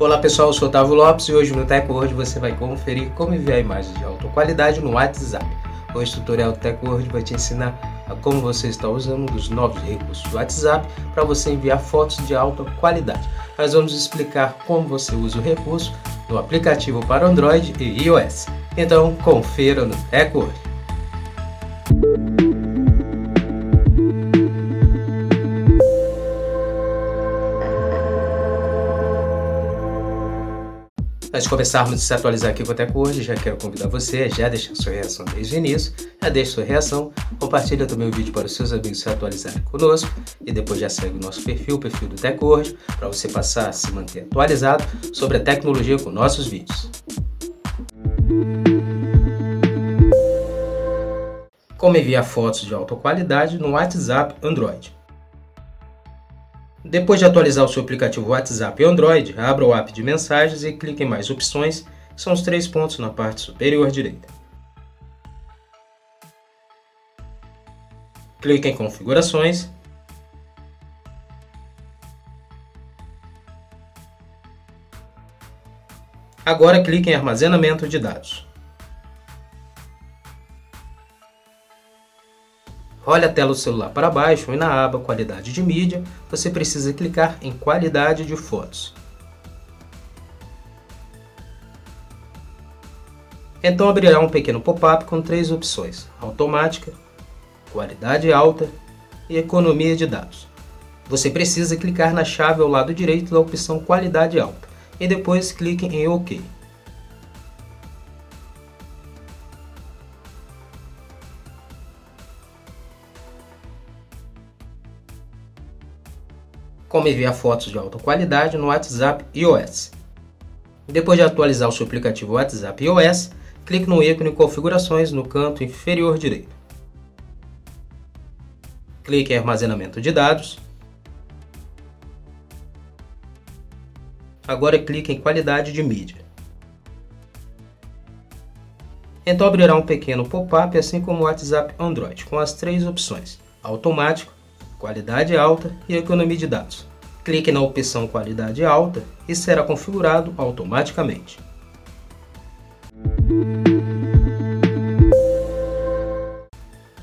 Olá pessoal, eu sou Otávio Lopes e hoje no TechWord você vai conferir como enviar imagens de alta qualidade no WhatsApp. Hoje o tutorial do TechWord vai te ensinar a como você está usando dos novos recursos do WhatsApp para você enviar fotos de alta qualidade. Nós vamos explicar como você usa o recurso no aplicativo para Android e iOS. Então confira no TechWord. Antes de começarmos a se atualizar aqui com Teco hoje, já quero convidar você a já deixar sua reação desde o início, já deixe sua reação, compartilha também o vídeo para os seus amigos se atualizarem conosco e depois já segue o nosso perfil, o perfil do Teco hoje, para você passar a se manter atualizado sobre a tecnologia com nossos vídeos. Como enviar fotos de alta qualidade no WhatsApp Android. Depois de atualizar o seu aplicativo WhatsApp e Android, abra o app de mensagens e clique em mais opções, são os três pontos na parte superior direita. Clique em configurações. Agora clique em armazenamento de dados. Olhe a tela do celular para baixo e na aba Qualidade de mídia, você precisa clicar em Qualidade de fotos. Então abrirá um pequeno pop-up com três opções: automática, qualidade alta e economia de dados. Você precisa clicar na chave ao lado direito da opção qualidade alta e depois clique em OK. Como enviar fotos de alta qualidade no WhatsApp iOS. Depois de atualizar o seu aplicativo WhatsApp iOS, clique no ícone Configurações no canto inferior direito. Clique em Armazenamento de dados. Agora clique em Qualidade de mídia. Então abrirá um pequeno pop-up, assim como o WhatsApp Android, com as três opções: automático, qualidade alta e economia de dados. Clique na opção qualidade alta e será configurado automaticamente.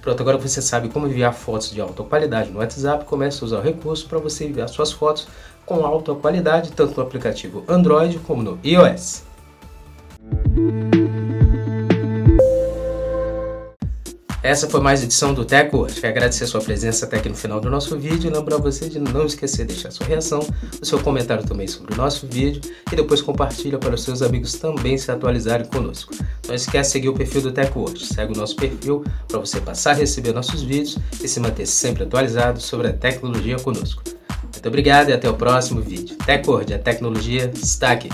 Pronto, agora você sabe como enviar fotos de alta qualidade no WhatsApp, comece a usar o recurso para você enviar suas fotos com alta qualidade, tanto no aplicativo Android como no iOS. Essa foi mais edição do Teco. Quero agradecer sua presença até aqui no final do nosso vídeo e lembrar você de não esquecer de deixar sua reação, o seu comentário também sobre o nosso vídeo e depois compartilha para os seus amigos também se atualizarem conosco. Não esquece de seguir o perfil do Teco hoje. Segue o nosso perfil para você passar a receber nossos vídeos e se manter sempre atualizado sobre a tecnologia conosco. Muito obrigado e até o próximo vídeo. TechWord, a tecnologia está aqui.